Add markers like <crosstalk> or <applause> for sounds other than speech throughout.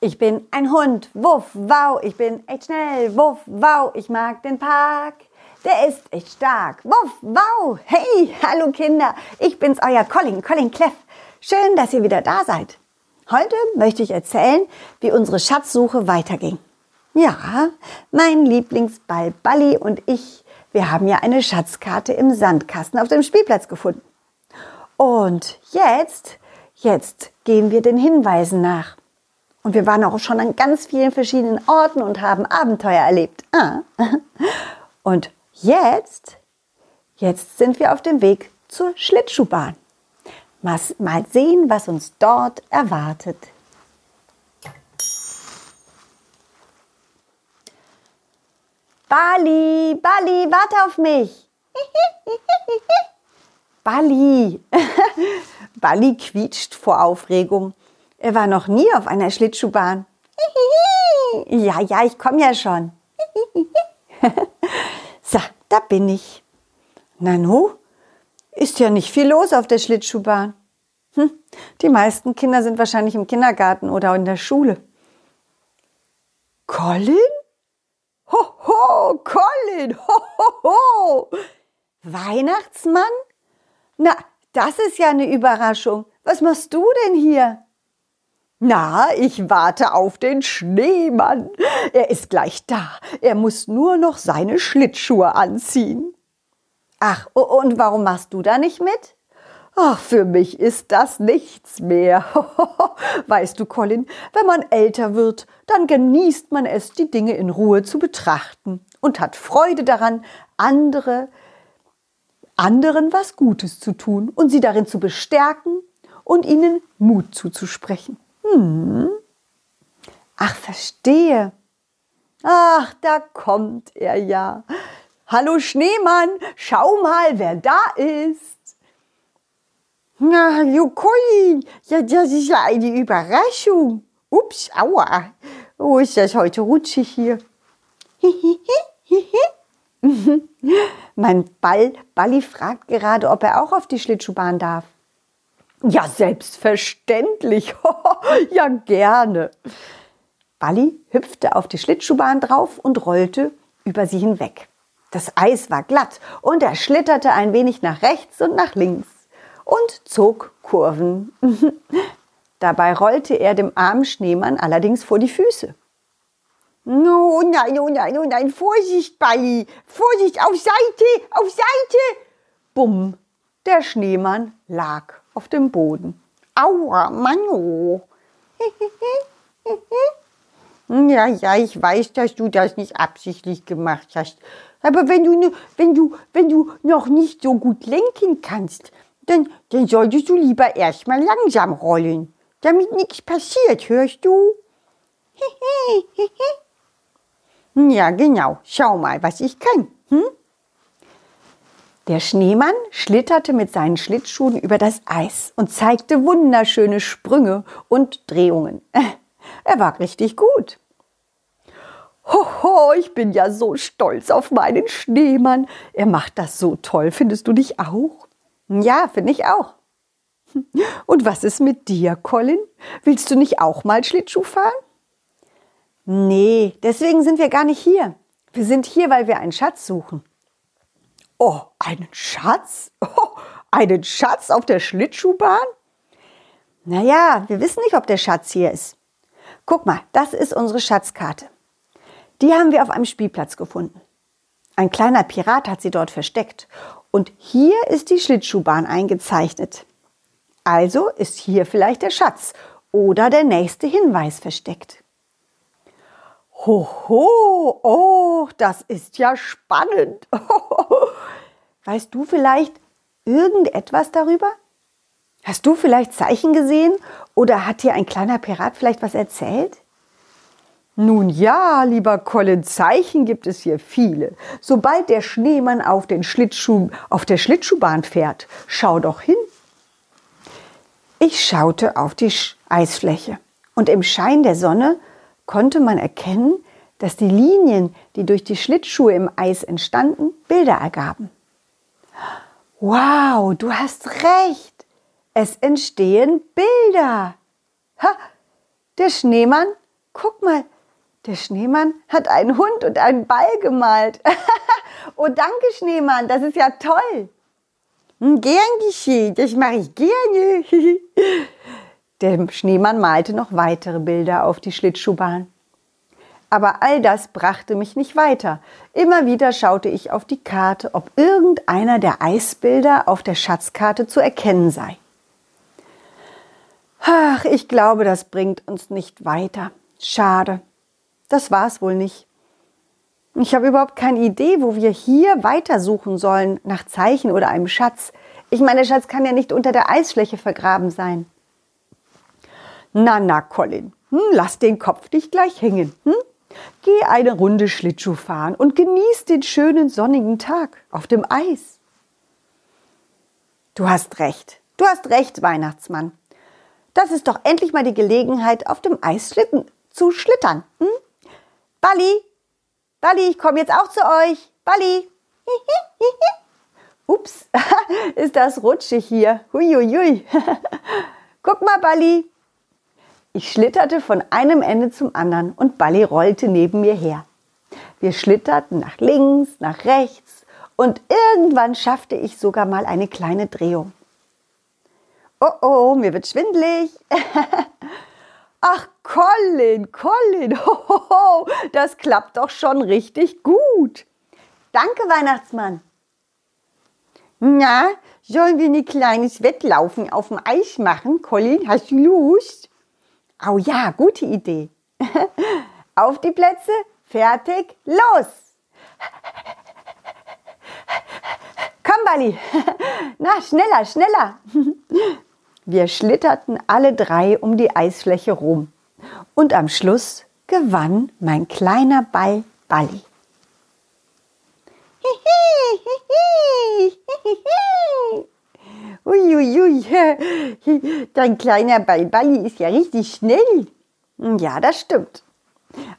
Ich bin ein Hund, wuff, wow, ich bin echt schnell, wuff, wow, ich mag den Park. Der ist echt stark, wuff, wow. Hey, hallo Kinder, ich bin's, euer Colin, Colin Cleff. Schön, dass ihr wieder da seid. Heute möchte ich erzählen, wie unsere Schatzsuche weiterging. Ja, mein Lieblingsball Balli und ich, wir haben ja eine Schatzkarte im Sandkasten auf dem Spielplatz gefunden. Und jetzt, jetzt gehen wir den Hinweisen nach. Und wir waren auch schon an ganz vielen verschiedenen Orten und haben Abenteuer erlebt. Ah. <laughs> Und jetzt, jetzt sind wir auf dem Weg zur Schlittschuhbahn. Mal sehen, was uns dort erwartet. Bali, Bali, warte auf mich. <laughs> Bali. <laughs> Bali quietscht vor Aufregung. Er war noch nie auf einer Schlittschuhbahn. Ja, ja, ich komme ja schon. <laughs> so, da bin ich. Nanu, ist ja nicht viel los auf der Schlittschuhbahn. Hm, die meisten Kinder sind wahrscheinlich im Kindergarten oder in der Schule. Colin? Ho, ho, Colin! Ho, ho, ho! Weihnachtsmann? Na, das ist ja eine Überraschung. Was machst du denn hier? Na, ich warte auf den Schneemann. Er ist gleich da. Er muss nur noch seine Schlittschuhe anziehen. Ach, und warum machst du da nicht mit? Ach, für mich ist das nichts mehr. <laughs> weißt du, Colin, wenn man älter wird, dann genießt man es, die Dinge in Ruhe zu betrachten und hat Freude daran, andere, anderen was Gutes zu tun und sie darin zu bestärken und ihnen Mut zuzusprechen. Hm. Ach, verstehe. Ach, da kommt er ja. Hallo Schneemann, schau mal, wer da ist. Na, Colin, ja, das ist ja eine Überraschung. Ups, aua. Oh, ist das heute rutschig hier. <laughs> mein Ball, Balli fragt gerade, ob er auch auf die Schlittschuhbahn darf. Ja, selbstverständlich. <laughs> ja, gerne. Balli hüpfte auf die Schlittschuhbahn drauf und rollte über sie hinweg. Das Eis war glatt und er schlitterte ein wenig nach rechts und nach links und zog Kurven. <laughs> Dabei rollte er dem armen Schneemann allerdings vor die Füße. Oh nein, oh nein, oh nein, Vorsicht, Balli, Vorsicht, auf Seite, auf Seite! Bumm, der Schneemann lag auf dem Boden. Aua, Manno. <laughs> ja, ja, ich weiß, dass du das nicht absichtlich gemacht hast. Aber wenn du, wenn du, wenn du noch nicht so gut lenken kannst, dann, dann solltest du lieber erstmal langsam rollen, damit nichts passiert, hörst du? <laughs> ja, genau. Schau mal, was ich kann. Hm? Der Schneemann schlitterte mit seinen Schlittschuhen über das Eis und zeigte wunderschöne Sprünge und Drehungen. <laughs> Er war richtig gut. Hoho, ich bin ja so stolz auf meinen Schneemann. Er macht das so toll. Findest du dich auch? Ja, finde ich auch. <laughs> Und was ist mit dir, Colin? Willst du nicht auch mal Schlittschuh fahren? Nee, deswegen sind wir gar nicht hier. Wir sind hier, weil wir einen Schatz suchen. Oh, einen Schatz? <laughs> Oh, einen Schatz auf der Schlittschuhbahn? Naja, wir wissen nicht, ob der Schatz hier ist. Guck mal, das ist unsere Schatzkarte. Die haben wir auf einem Spielplatz gefunden. Ein kleiner Pirat hat sie dort versteckt. Und hier ist die Schlittschuhbahn eingezeichnet. Also ist hier vielleicht der Schatz oder der nächste Hinweis versteckt. Hoho, oh, das ist ja spannend. <laughs> Weißt du vielleicht irgendetwas darüber? Hast du vielleicht Zeichen gesehen oder hat dir ein kleiner Pirat vielleicht was erzählt? Nun ja, lieber Colin, Zeichen gibt es hier viele. Sobald der Schneemann auf, den Schlittschuh, auf der Schlittschuhbahn fährt, schau doch hin. Ich schaute auf die Eisfläche und im Schein der Sonne konnte man erkennen, dass die Linien, die durch die Schlittschuhe im Eis entstanden, Bilder ergaben. Wow, du hast recht. Es entstehen Bilder. Ha, der Schneemann guck mal, der Schneemann hat einen Hund und einen Ball gemalt. <laughs> oh, danke, Schneemann, das ist ja toll. Hm, gern geschehen, das mache ich gerne. <laughs> der Schneemann malte noch weitere Bilder auf die Schlittschuhbahn. Aber all das brachte mich nicht weiter. Immer wieder schaute ich auf die Karte, ob irgendeiner der Eisbilder auf der Schatzkarte zu erkennen sei. Ach, ich glaube, das bringt uns nicht weiter. Schade. Das war's wohl nicht. Ich habe überhaupt keine Idee, wo wir hier weitersuchen sollen, nach Zeichen oder einem Schatz. Ich meine, der Schatz kann ja nicht unter der Eisfläche vergraben sein. Na, na, Colin, hm, lass den Kopf nicht gleich hängen. Hm? Geh eine Runde Schlittschuh fahren und genieß den schönen sonnigen Tag auf dem Eis. Du hast recht. Du hast recht, Weihnachtsmann. Das ist doch endlich mal die Gelegenheit, auf dem Eis zu schlittern. Hm? Balli, Balli, ich komme jetzt auch zu euch. Balli. <laughs> Ups, <laughs> ist das rutschig hier. Huiuiui. <laughs> Guck mal, Balli. Ich schlitterte von einem Ende zum anderen und Balli rollte neben mir her. Wir schlitterten nach links, nach rechts und irgendwann schaffte ich sogar mal eine kleine Drehung. Oh oh, mir wird schwindlig. <laughs> Ach, Colin, Colin, <laughs> hohoho, das klappt doch schon richtig gut. Danke, Weihnachtsmann. Na, sollen wir ein kleines Wettlaufen auf dem Eis machen? Colin, hast du Lust? Oh ja, gute Idee. <laughs> auf die Plätze, fertig, los! Komm, Bali. <laughs> Na, schneller, schneller. <laughs> Wir schlitterten alle drei um die Eisfläche rum. Und am Schluss gewann mein kleiner Ball Balli. Uiuiui, <laughs> dein kleiner Ball Balli ist ja richtig schnell. Ja, das stimmt.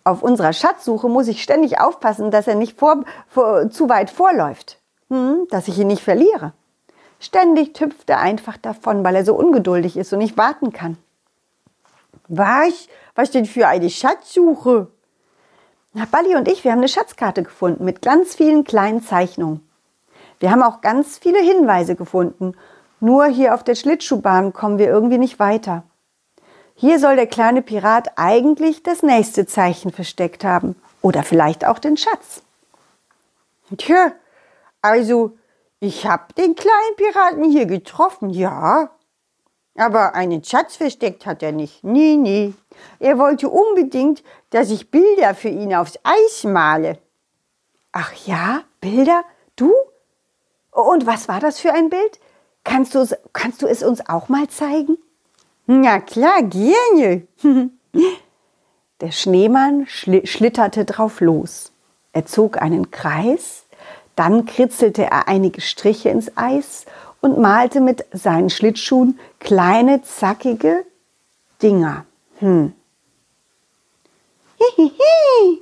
Auf unserer Schatzsuche muss ich ständig aufpassen, dass er nicht vor, vor, zu weit vorläuft, hm, dass ich ihn nicht verliere. Ständig hüpft er einfach davon, weil er so ungeduldig ist und nicht warten kann. Was? Was denn für eine Schatzsuche? Na, Balli und ich, wir haben eine Schatzkarte gefunden mit ganz vielen kleinen Zeichnungen. Wir haben auch ganz viele Hinweise gefunden. Nur hier auf der Schlittschuhbahn kommen wir irgendwie nicht weiter. Hier soll der kleine Pirat eigentlich das nächste Zeichen versteckt haben. Oder vielleicht auch den Schatz. Tja, also ich hab den kleinen Piraten hier getroffen, ja. Aber einen Schatz versteckt hat er nicht. Nee, nee. Er wollte unbedingt, dass ich Bilder für ihn aufs Eis male. Ach ja, Bilder? Du? Und was war das für ein Bild? Kannst du, kannst du es uns auch mal zeigen? Na klar, gerne. <laughs> Der Schneemann schlitterte drauf los. Er zog einen Kreis dann kritzelte er einige Striche ins Eis und malte mit seinen Schlittschuhen kleine, zackige Dinger. Hm. Hihihi.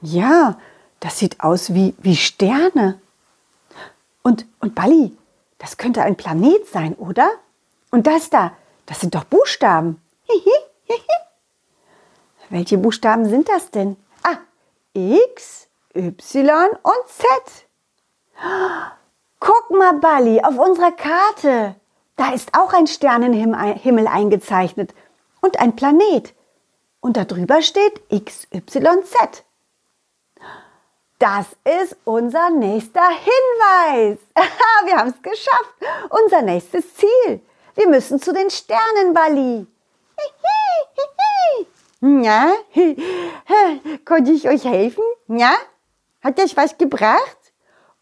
Ja, das sieht aus wie, wie Sterne. Und, und Balli, das könnte ein Planet sein, oder? Und das da, das sind doch Buchstaben. Welche Buchstaben sind das denn? Ah, X, Y und Z. Guck mal, Bali, auf unserer Karte. Da ist auch ein Sternenhimmel eingezeichnet und ein Planet. Und darüber steht XYZ. Das ist unser nächster Hinweis. <laughs> Wir haben es geschafft. Unser nächstes Ziel. Wir müssen zu den Sternen, Bali. <laughs> Ja, <laughs> konnte ich euch helfen? Ja? Hat euch was gebracht?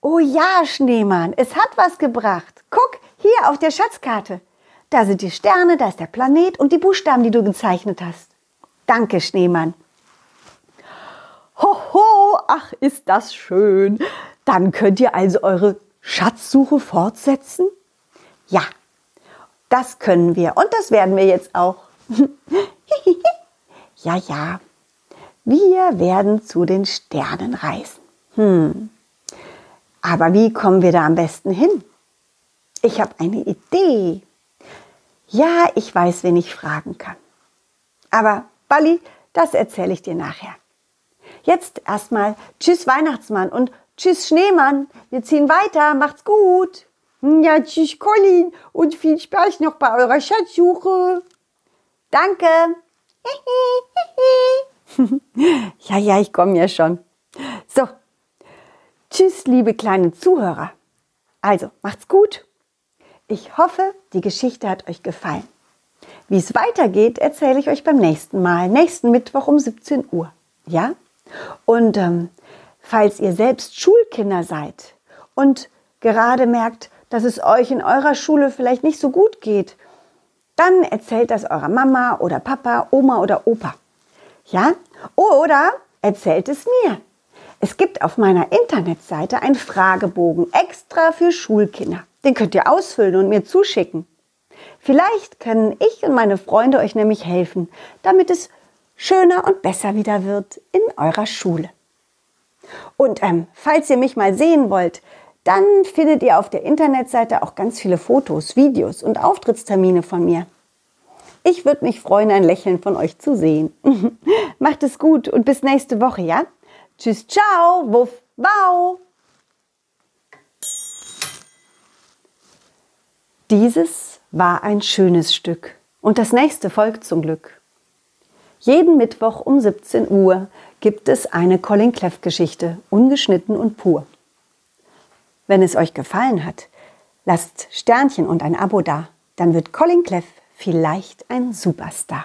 Oh ja, Schneemann, es hat was gebracht. Guck, hier auf der Schatzkarte. Da sind die Sterne, da ist der Planet und die Buchstaben, die du gezeichnet hast. Danke, Schneemann. Ach, ist das schön. Dann könnt ihr also eure Schatzsuche fortsetzen? Ja, das können wir und das werden wir jetzt auch. <laughs> ja, ja, wir werden zu den Sternen reisen. Hm. Aber wie kommen wir da am besten hin? Ich habe eine Idee. Ja, ich weiß, wen ich fragen kann. Aber Bali, Das erzähle ich dir nachher. Jetzt erstmal Tschüss Weihnachtsmann und Tschüss Schneemann. Wir ziehen weiter. Macht's gut. Ja, tschüss Colin und viel Spaß noch bei eurer Schatzsuche. Danke. <laughs> ja, ja, ich komme ja schon. So, tschüss, liebe kleine Zuhörer. Also, macht's gut. Ich hoffe, die Geschichte hat euch gefallen. Wie es weitergeht, erzähle ich euch beim nächsten Mal, nächsten Mittwoch um 17 Uhr. Ja? Und ähm, falls ihr selbst Schulkinder seid und gerade merkt, dass es euch in eurer Schule vielleicht nicht so gut geht, dann erzählt das eurer Mama oder Papa, Oma oder Opa. Ja? Oder erzählt es mir. Es gibt auf meiner Internetseite einen Fragebogen extra für Schulkinder. Den könnt ihr ausfüllen und mir zuschicken. Vielleicht können ich und meine Freunde euch nämlich helfen, damit es schöner und besser wieder wird in eurer Schule. Und ähm, falls ihr mich mal sehen wollt, dann findet ihr auf der Internetseite auch ganz viele Fotos, Videos und Auftrittstermine von mir. Ich würde mich freuen, ein Lächeln von euch zu sehen. <laughs> Macht es gut und bis nächste Woche, ja? Tschüss, ciao, wuff, wow! Dieses war ein schönes Stück und das nächste folgt zum Glück. Jeden Mittwoch um 17 Uhr gibt es eine Colin Cleff Geschichte, ungeschnitten und pur. Wenn es euch gefallen hat, lasst Sternchen und ein Abo da, dann wird Colin Cleff vielleicht ein Superstar.